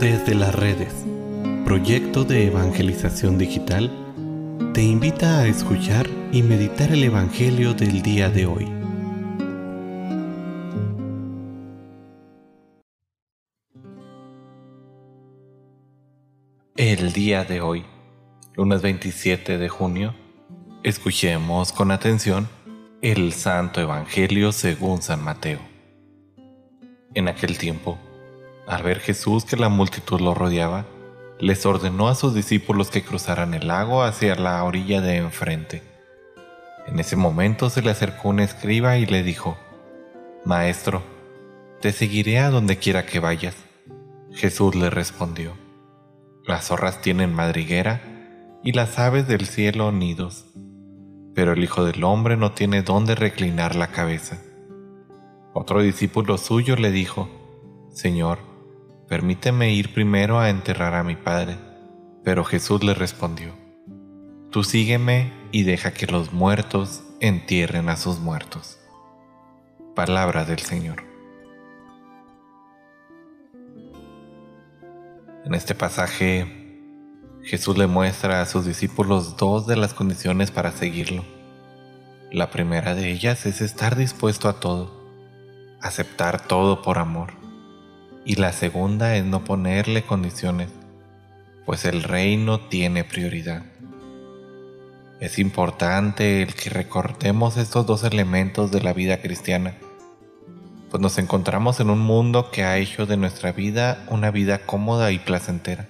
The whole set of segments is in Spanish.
Desde las redes, proyecto de evangelización digital, te invita a escuchar y meditar el Evangelio del día de hoy. El día de hoy, lunes 27 de junio, escuchemos con atención el Santo Evangelio según San Mateo. En aquel tiempo, al ver Jesús que la multitud lo rodeaba, les ordenó a sus discípulos que cruzaran el lago hacia la orilla de enfrente. En ese momento se le acercó un escriba y le dijo, Maestro, te seguiré a donde quiera que vayas. Jesús le respondió, Las zorras tienen madriguera y las aves del cielo nidos, pero el Hijo del Hombre no tiene dónde reclinar la cabeza. Otro discípulo suyo le dijo, Señor, permíteme ir primero a enterrar a mi padre. Pero Jesús le respondió, Tú sígueme y deja que los muertos entierren a sus muertos. Palabra del Señor. En este pasaje, Jesús le muestra a sus discípulos dos de las condiciones para seguirlo. La primera de ellas es estar dispuesto a todo, aceptar todo por amor y la segunda es no ponerle condiciones, pues el reino tiene prioridad. Es importante el que recortemos estos dos elementos de la vida cristiana, pues nos encontramos en un mundo que ha hecho de nuestra vida una vida cómoda y placentera,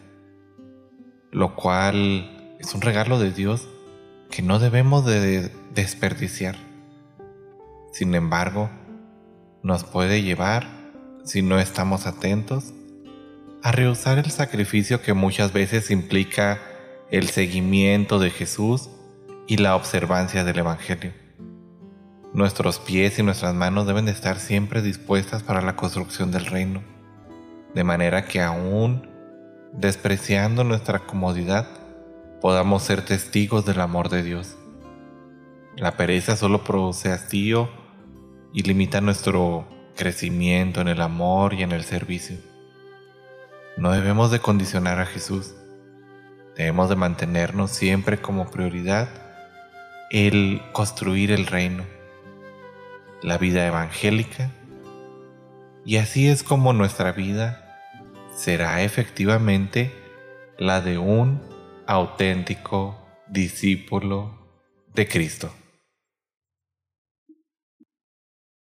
lo cual es un regalo de Dios que no debemos de desperdiciar. Sin embargo, nos puede llevar si no estamos atentos, a rehusar el sacrificio que muchas veces implica el seguimiento de Jesús y la observancia del Evangelio. Nuestros pies y nuestras manos deben de estar siempre dispuestas para la construcción del reino, de manera que aún despreciando nuestra comodidad, podamos ser testigos del amor de Dios. La pereza solo produce hastío y limita nuestro crecimiento en el amor y en el servicio. No debemos de condicionar a Jesús. Debemos de mantenernos siempre como prioridad el construir el reino, la vida evangélica, y así es como nuestra vida será efectivamente la de un auténtico discípulo de Cristo.